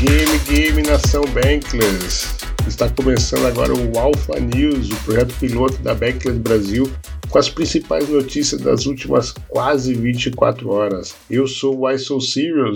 Game, game, nação Bankless. Está começando agora o Alpha News, o projeto piloto da Bankless Brasil, com as principais notícias das últimas quase 24 horas. Eu sou o I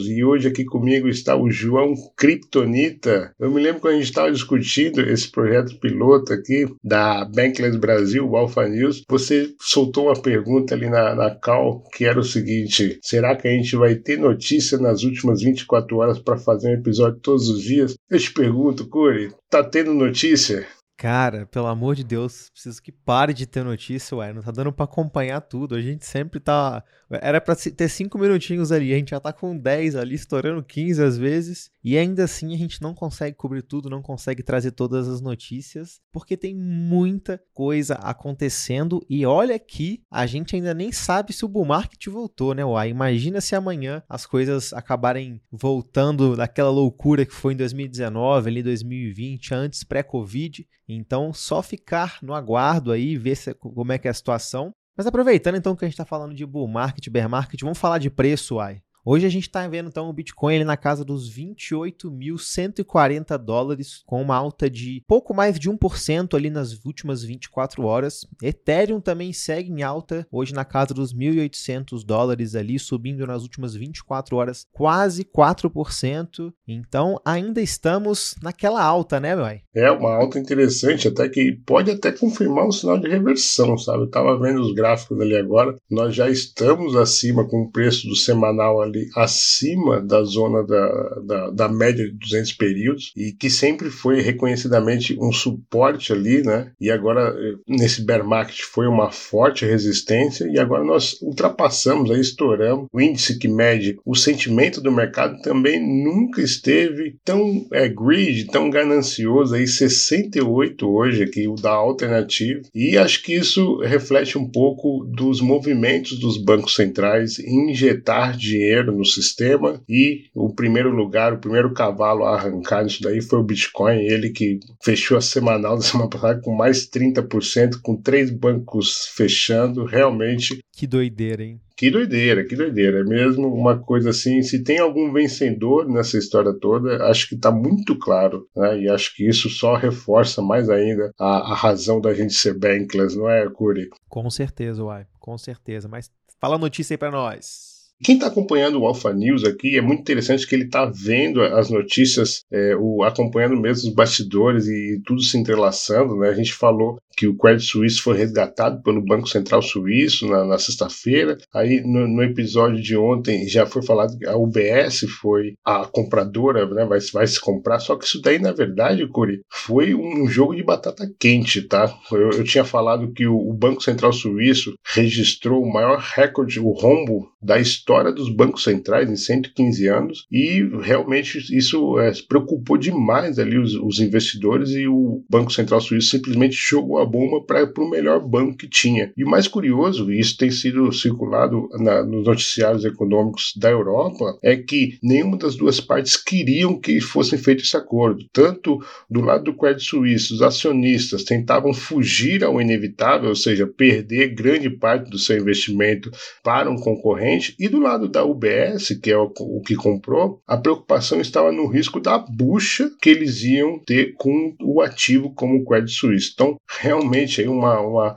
e hoje aqui comigo está o João Kryptonita. Eu me lembro quando a gente estava discutindo esse projeto piloto aqui da Bankless Brasil, o Alpha News, você soltou uma pergunta ali na, na call que era o seguinte: será que a gente vai ter notícia nas últimas 24 horas para fazer um episódio todos os dias? Eu te pergunto, Curi, tá tendo notícia? Cara, pelo amor de Deus, preciso que pare de ter notícia, ué. Não tá dando para acompanhar tudo. A gente sempre tá. Era pra ter cinco minutinhos ali, a gente já tá com 10 ali, estourando 15 às vezes. E ainda assim a gente não consegue cobrir tudo, não consegue trazer todas as notícias, porque tem muita coisa acontecendo. E olha que a gente ainda nem sabe se o bull market voltou, né, uai? Imagina se amanhã as coisas acabarem voltando daquela loucura que foi em 2019, ali 2020, antes pré-Covid. Então, só ficar no aguardo aí, ver se, como é que é a situação. Mas aproveitando então que a gente está falando de bull market, bear market, vamos falar de preço, ai. Hoje a gente está vendo então o Bitcoin ele na casa dos 28.140 dólares, com uma alta de pouco mais de 1% ali nas últimas 24 horas. Ethereum também segue em alta, hoje na casa dos 1.800 dólares ali, subindo nas últimas 24 horas quase 4%. Então ainda estamos naquela alta, né, meu? É uma alta interessante, até que pode até confirmar um sinal de reversão, sabe? Eu tava vendo os gráficos ali agora, nós já estamos acima com o preço do semanal ali ali acima da zona da, da, da, média de 200 períodos e que sempre foi reconhecidamente um suporte ali, né? E agora nesse bear market foi uma forte resistência e agora nós ultrapassamos, aí estouramos o índice que mede o sentimento do mercado também nunca esteve tão é, greed, tão ganancioso aí 68 hoje aqui o da alternativa e acho que isso reflete um pouco dos movimentos dos bancos centrais em injetar dinheiro no sistema e o primeiro lugar, o primeiro cavalo a arrancar isso daí foi o Bitcoin, ele que fechou a semanal da semana passada com mais 30%, com três bancos fechando, realmente. Que doideira, hein? Que doideira, que doideira. É mesmo uma coisa assim, se tem algum vencedor nessa história toda, acho que está muito claro, né? E acho que isso só reforça mais ainda a, a razão da gente ser bankless, não é, Curi? Com certeza, Uai, com certeza. Mas fala a notícia aí para nós. Quem está acompanhando o Alpha News aqui é muito interessante que ele está vendo as notícias, é, o, acompanhando mesmo os bastidores e, e tudo se entrelaçando. Né? A gente falou que o Credit Suisse foi resgatado pelo Banco Central Suíço na, na sexta-feira. Aí no, no, episódio de ontem já foi falado que a UBS foi a compradora, né? vai, vai se comprar. Só que isso daí, na verdade, Curi, foi um jogo de batata quente, tá? Eu, eu tinha falado que o, o Banco Central Suíço registrou o maior recorde, o rombo da história dos bancos centrais em 115 anos e realmente isso é, preocupou demais ali os, os investidores e o Banco Central Suíço simplesmente jogou a a bomba para o melhor banco que tinha. E o mais curioso, e isso tem sido circulado na, nos noticiários econômicos da Europa, é que nenhuma das duas partes queriam que fosse feito esse acordo. Tanto do lado do Credit Suisse, os acionistas tentavam fugir ao inevitável, ou seja, perder grande parte do seu investimento para um concorrente, e do lado da UBS, que é o, o que comprou, a preocupação estava no risco da bucha que eles iam ter com o ativo como o Credit Suisse. Então, realmente realmente aí uma, uma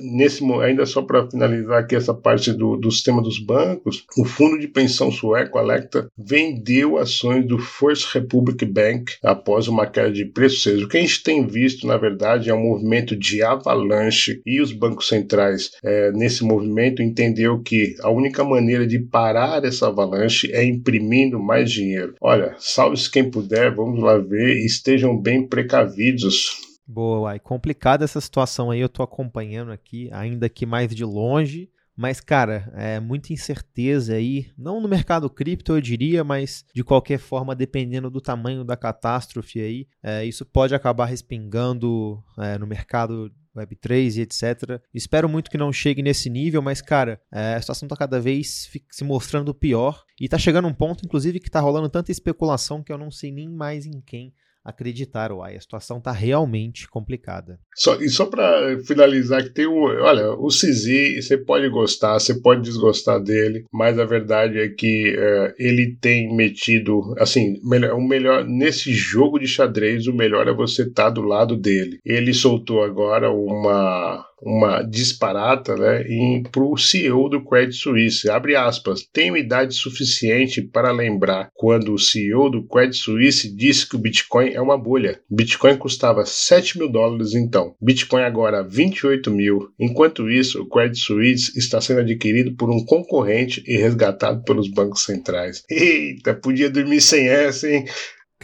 nesse ainda só para finalizar aqui essa parte do, do sistema dos bancos, o fundo de pensão sueco Alecta vendeu ações do First Republic Bank após uma queda de preço. Ou seja, o que a gente tem visto na verdade é um movimento de avalanche e os bancos centrais é, nesse movimento entendeu que a única maneira de parar essa avalanche é imprimindo mais dinheiro. Olha, salve-se quem puder, vamos lá ver e estejam bem precavidos Boa, uai. Complicada essa situação aí, eu tô acompanhando aqui, ainda que mais de longe. Mas, cara, é muita incerteza aí, não no mercado cripto, eu diria, mas de qualquer forma, dependendo do tamanho da catástrofe aí, é, isso pode acabar respingando é, no mercado Web3 e etc. Espero muito que não chegue nesse nível, mas, cara, é, a situação está cada vez se mostrando pior e está chegando um ponto, inclusive, que está rolando tanta especulação que eu não sei nem mais em quem acreditar, uai, a situação tá realmente complicada. Só, e só para finalizar, que tem o. Olha, o Cizi, você pode gostar, você pode desgostar dele, mas a verdade é que é, ele tem metido. Assim, melhor, o melhor. Nesse jogo de xadrez, o melhor é você estar tá do lado dele. Ele soltou agora uma uma disparata né, para o CEO do Credit Suisse. Abre aspas, tenho idade suficiente para lembrar quando o CEO do Credit Suisse disse que o Bitcoin é uma bolha. Bitcoin custava 7 mil dólares então. Bitcoin agora 28 mil. Enquanto isso, o Credit Suisse está sendo adquirido por um concorrente e resgatado pelos bancos centrais. Eita, podia dormir sem essa, hein?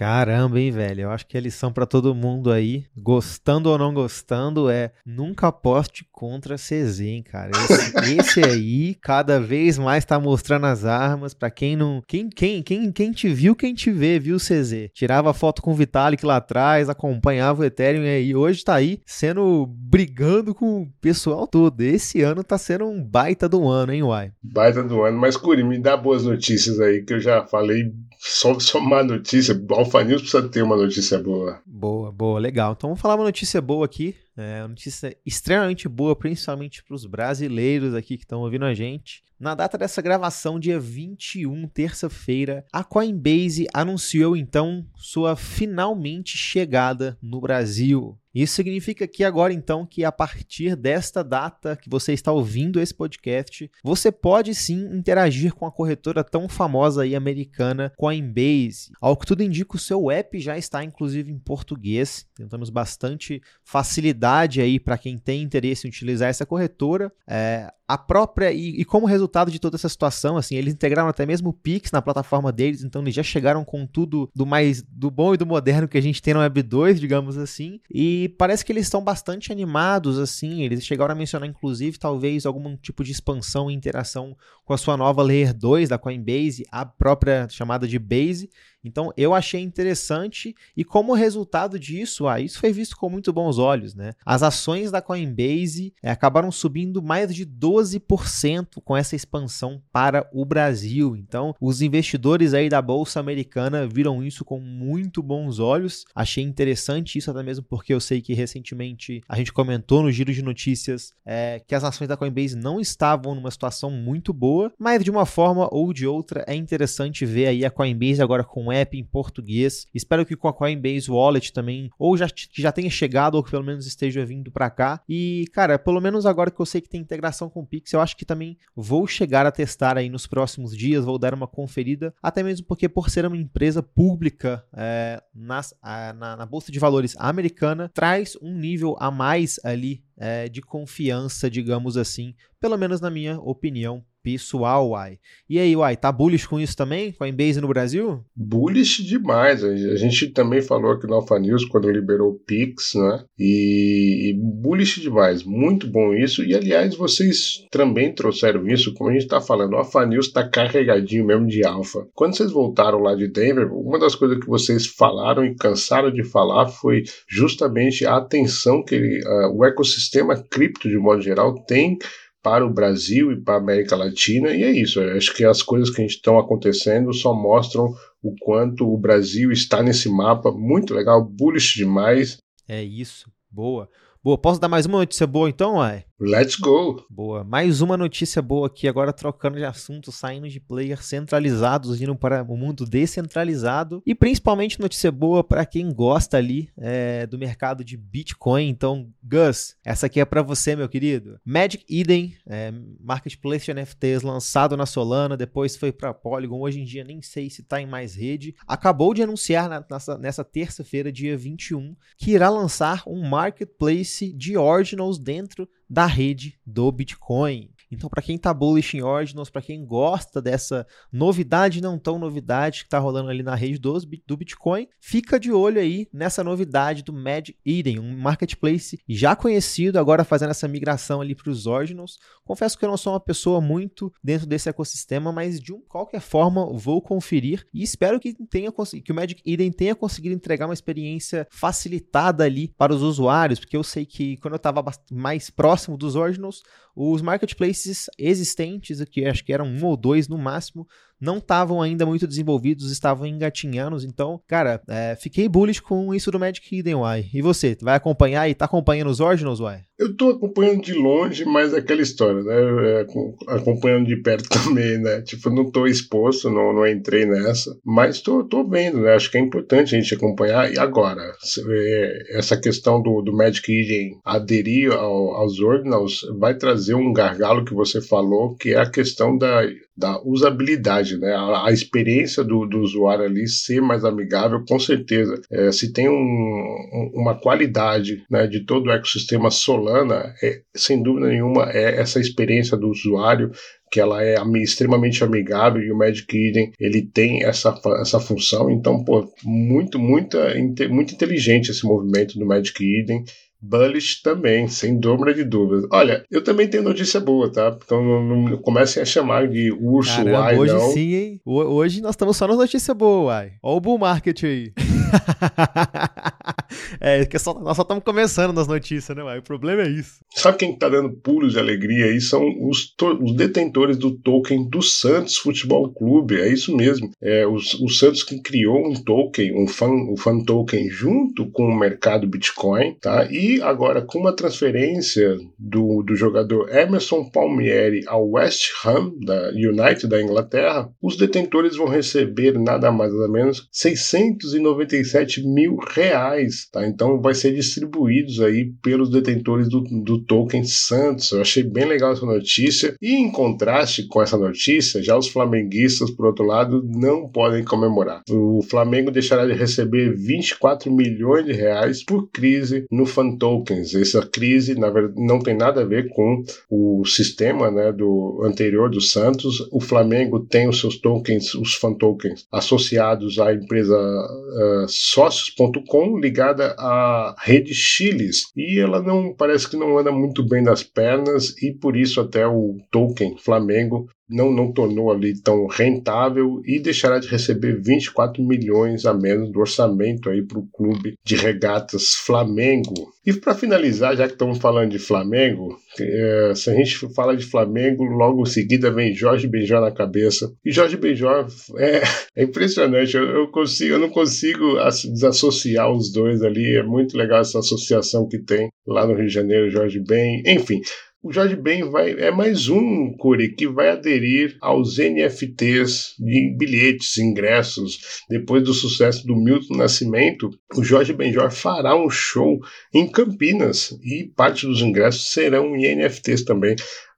Caramba, hein, velho? Eu acho que a lição para todo mundo aí, gostando ou não gostando, é nunca aposte contra CZ, hein, cara. Esse, esse aí cada vez mais tá mostrando as armas para quem não, quem, quem, quem, quem te viu, quem te vê, viu CZ. Tirava foto com o Vitalik lá atrás, acompanhava o Ethereum e aí hoje tá aí sendo brigando com o pessoal todo. Esse ano tá sendo um baita do ano, hein, Uai? Baita do ano, mas Curi, me dá boas notícias aí que eu já falei só, só uma notícia. Alpha News precisa ter uma notícia boa. Boa, boa, legal. Então vamos falar uma notícia boa aqui. É uma notícia extremamente boa, principalmente para os brasileiros aqui que estão ouvindo a gente. Na data dessa gravação, dia 21, terça-feira, a Coinbase anunciou então sua finalmente chegada no Brasil. Isso significa que agora, então, que a partir desta data que você está ouvindo esse podcast, você pode sim interagir com a corretora tão famosa e americana Coinbase. Ao que tudo indica, o seu app já está inclusive em português. Tentamos bastante facilidade aí para quem tem interesse em utilizar essa corretora. É, a própria e, e, como resultado de toda essa situação, assim, eles integraram até mesmo o Pix na plataforma deles, então eles já chegaram com tudo do mais do bom e do moderno que a gente tem no Web 2, digamos assim. E parece que eles estão bastante animados assim, eles chegaram a mencionar inclusive talvez algum tipo de expansão e interação com a sua nova Layer 2 da Coinbase, a própria chamada de Base. Então eu achei interessante e como resultado disso, ah, isso foi visto com muito bons olhos, né? As ações da Coinbase é, acabaram subindo mais de 12% com essa expansão para o Brasil. Então os investidores aí da bolsa americana viram isso com muito bons olhos. Achei interessante isso até mesmo porque eu sei que recentemente a gente comentou no giro de notícias é, que as ações da Coinbase não estavam numa situação muito boa, mas de uma forma ou de outra é interessante ver aí a Coinbase agora com app em português. Espero que com a Coinbase Wallet também, ou já, que já tenha chegado, ou que pelo menos esteja vindo para cá. E, cara, pelo menos agora que eu sei que tem integração com o Pix, eu acho que também vou chegar a testar aí nos próximos dias, vou dar uma conferida, até mesmo porque por ser uma empresa pública é, nas, a, na, na Bolsa de Valores americana, traz um nível a mais ali é, de confiança, digamos assim, pelo menos na minha opinião pessoal, Uai. E aí, Uai, tá bullish com isso também? Com a Embase no Brasil? Bullish demais. A gente também falou aqui no Alpha News quando liberou o Pix, né? E, e bullish demais. Muito bom isso. E, aliás, vocês também trouxeram isso, como a gente tá falando, o Alpha News tá carregadinho mesmo de alfa. Quando vocês voltaram lá de Denver, uma das coisas que vocês falaram e cansaram de falar foi justamente a atenção que ele, uh, o ecossistema cripto, de modo geral, tem para o Brasil e para a América Latina, e é isso. Acho que as coisas que estão acontecendo só mostram o quanto o Brasil está nesse mapa. Muito legal, bullish demais. É isso, boa. Boa, posso dar mais uma notícia boa então, uai? Let's go! Boa. Mais uma notícia boa aqui, agora trocando de assunto, saindo de players centralizados, indo para o mundo descentralizado. E principalmente notícia boa para quem gosta ali é, do mercado de Bitcoin. Então, Gus, essa aqui é para você, meu querido. Magic Eden, é, marketplace de NFTs lançado na Solana, depois foi para Polygon. Hoje em dia nem sei se está em mais rede. Acabou de anunciar na, nessa, nessa terça-feira, dia 21, que irá lançar um marketplace de ordinals dentro da rede do Bitcoin. Então, para quem tá bullish em Ordinals, para quem gosta dessa novidade, não tão novidade que tá rolando ali na rede do, Bitcoin, fica de olho aí nessa novidade do Magic Eden, um marketplace já conhecido, agora fazendo essa migração ali para os Ordinals. Confesso que eu não sou uma pessoa muito dentro desse ecossistema, mas de qualquer forma vou conferir e espero que tenha que o Magic Eden tenha conseguido entregar uma experiência facilitada ali para os usuários, porque eu sei que quando eu estava mais próximo dos Ordinals, os marketplaces existentes, que acho que eram um ou dois no máximo, não estavam ainda muito desenvolvidos, estavam engatinhando. Então, cara, é, fiquei bullish com isso do Magic Eden, Uai. E você, vai acompanhar e tá acompanhando os Originals, Uai? Eu tô acompanhando de longe, mas é aquela história, né? É, acompanhando de perto também, né? Tipo, não tô exposto, não, não entrei nessa, mas tô, tô vendo, né? Acho que é importante a gente acompanhar. E agora, é, essa questão do, do Magic Eden aderir ao, aos Ordinals vai trazer um gargalo que você falou, que é a questão da, da usabilidade, né? A, a experiência do, do, usuário ali ser mais amigável, com certeza. É, se tem um, uma qualidade né, de todo o ecossistema Solana, é, sem dúvida nenhuma, é essa experiência do usuário que ela é extremamente amigável e o Magic Eden ele tem essa, essa função. Então, pô, muito, muita, muito inteligente esse movimento do Magic Eden. Bullish também, sem dúvida de dúvidas. Olha, eu também tenho notícia boa, tá? Então não, não comecem a chamar de urso, Caramba, uai, hoje não. sim, hein? Hoje nós estamos só nas notícias boas, uai. Olha o bull market aí. é, que só, nós só estamos começando nas notícias, né? O problema é isso. Sabe quem está dando pulos de alegria aí? São os, os, detentores do token do Santos Futebol Clube. É isso mesmo. É, o Santos que criou um token, um fan, um fan token junto com o mercado Bitcoin, tá? E agora, com uma transferência do, do jogador Emerson Palmieri ao West Ham, da United da Inglaterra, os detentores vão receber nada mais nada menos 697 mil reais. Tá? Então vai ser distribuídos aí pelos detentores do, do token Santos. Eu achei bem legal essa notícia. E em contraste com essa notícia, já os flamenguistas, por outro lado, não podem comemorar. O Flamengo deixará de receber 24 milhões de reais por crise no Fantasma tokens. Essa crise, na verdade, não tem nada a ver com o sistema né, do anterior do Santos. O Flamengo tem os seus tokens, os fan tokens, associados à empresa uh, sócios.com, ligada à rede Chiles. E ela não parece que não anda muito bem das pernas, e por isso até o token Flamengo não, não tornou ali tão rentável e deixará de receber 24 milhões a menos do orçamento aí para o clube de regatas Flamengo. E para finalizar, já que estamos falando de Flamengo, é, se a gente fala de Flamengo, logo em seguida vem Jorge Benjó na cabeça. E Jorge Benjó é, é impressionante, eu, eu, consigo, eu não consigo desassociar os dois ali, é muito legal essa associação que tem lá no Rio de Janeiro, Jorge Ben, enfim o Jorge Ben vai, é mais um, Curi, que vai aderir aos NFTs de bilhetes, ingressos. Depois do sucesso do Milton Nascimento, o Jorge Benjor fará um show em Campinas e parte dos ingressos serão em NFTs também.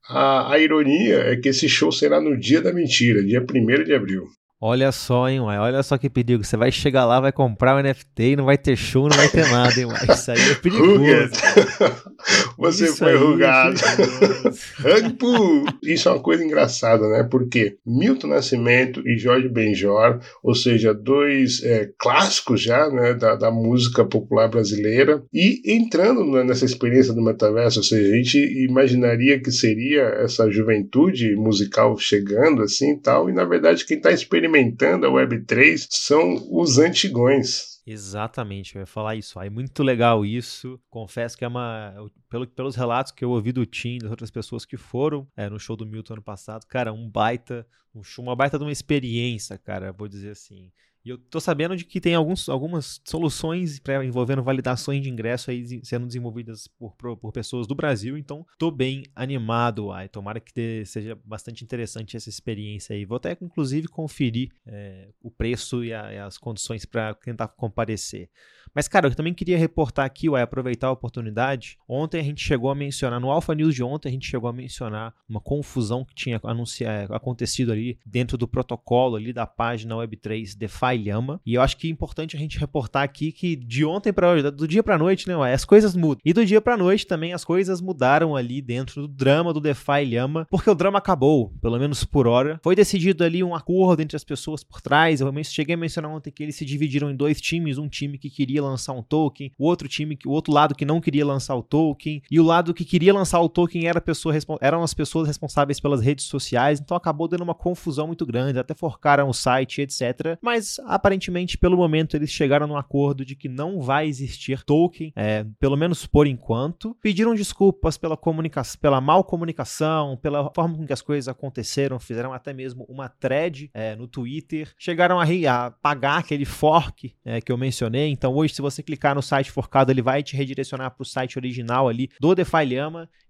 A, a, ironia é que esse show será no dia da mentira, dia 1 de abril. Olha só, hein, uai. Olha só que perigo. Você vai chegar lá, vai comprar o NFT e não vai ter show, não vai ter nada, hein, uai. Isso aí é perigoso. Você Isso foi é rugado. É Isso é uma coisa engraçada, né? Porque Milton Nascimento e Jorge Benjor, ou seja, dois é, clássicos já, né, da, da música popular brasileira, e entrando nessa experiência do metaverso, ou seja, a gente imaginaria que seria essa juventude musical chegando assim e tal, e na verdade quem está experimentando experimentando a Web3 são os antigões. Exatamente, eu ia falar isso. Aí muito legal isso. Confesso que é uma. Pelo, pelos relatos que eu ouvi do Tim, das outras pessoas que foram é, no show do Milton ano passado, cara, um baita, um uma baita de uma experiência, cara, vou dizer assim. E eu tô sabendo de que tem alguns, algumas soluções pra, envolvendo validações de ingresso aí sendo desenvolvidas por, por, por pessoas do Brasil, então tô bem animado, ai. Tomara que seja bastante interessante essa experiência aí. Vou até, inclusive, conferir é, o preço e, a, e as condições para tentar comparecer. Mas, cara, eu também queria reportar aqui, uai, aproveitar a oportunidade. Ontem a gente chegou a mencionar, no Alpha News de ontem, a gente chegou a mencionar uma confusão que tinha anunciado, acontecido ali dentro do protocolo ali da página Web3 DeFi Lhama. E eu acho que é importante a gente reportar aqui que de ontem para hoje, do dia para noite, né, uai, as coisas mudam. E do dia para noite também as coisas mudaram ali dentro do drama do DeFi Lhama, porque o drama acabou, pelo menos por hora. Foi decidido ali um acordo entre as pessoas por trás. Eu cheguei a mencionar ontem que eles se dividiram em dois times, um time que queria lançar um token, o outro time, o outro lado que não queria lançar o token, e o lado que queria lançar o token era pessoa, eram as pessoas responsáveis pelas redes sociais, então acabou dando uma confusão muito grande, até forcaram o site, etc. Mas aparentemente, pelo momento, eles chegaram num acordo de que não vai existir token, é, pelo menos por enquanto. Pediram desculpas pela comunicação, pela mal comunicação, pela forma com que as coisas aconteceram, fizeram até mesmo uma thread é, no Twitter, chegaram a, a pagar aquele fork é, que eu mencionei. Então hoje, se você clicar no site forcado, ele vai te redirecionar para o site original ali do DeFi.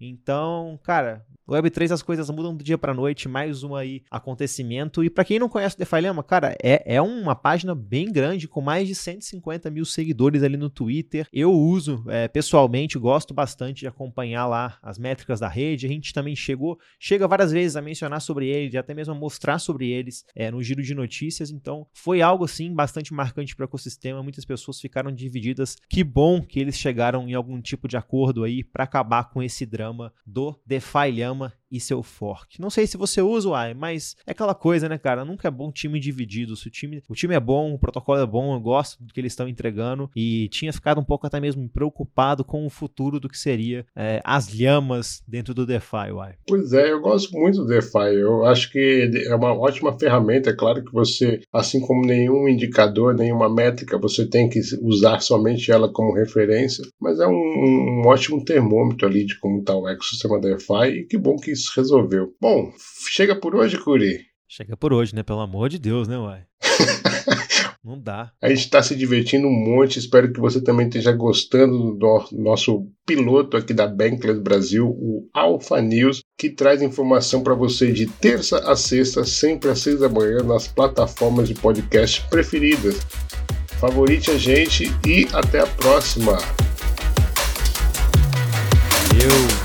Então, cara, Web3 as coisas mudam do dia para noite, mais um aí acontecimento. E para quem não conhece o DeFi Lama, cara, é, é uma página bem grande, com mais de 150 mil seguidores ali no Twitter. Eu uso é, pessoalmente, gosto bastante de acompanhar lá as métricas da rede. A gente também chegou, chega várias vezes a mencionar sobre eles, até mesmo a mostrar sobre eles é, no giro de notícias. Então, foi algo assim bastante marcante para o ecossistema. Muitas pessoas ficaram divididas. Que bom que eles chegaram em algum tipo de acordo aí para acabar com esse drama do DeFi uma e seu fork. Não sei se você usa o AI, mas é aquela coisa, né, cara? Nunca é bom time dividido. Se o time, o time é bom, o protocolo é bom, eu gosto do que eles estão entregando e tinha ficado um pouco até mesmo preocupado com o futuro do que seria é, as lhamas dentro do DeFi, uai. Pois é, eu gosto muito do DeFi. Eu acho que é uma ótima ferramenta. É claro que você, assim como nenhum indicador, nenhuma métrica, você tem que usar somente ela como referência, mas é um, um ótimo termômetro ali de como está o ecossistema DeFi e que bom que isso resolveu. Bom, chega por hoje, Curi. Chega por hoje, né? Pelo amor de Deus, né, uai? Não dá. A gente está se divertindo um monte. Espero que você também esteja gostando do nosso piloto aqui da Bankless Brasil, o Alpha News, que traz informação para você de terça a sexta, sempre às seis da manhã, nas plataformas de podcast preferidas. Favorite a gente e até a próxima. Valeu!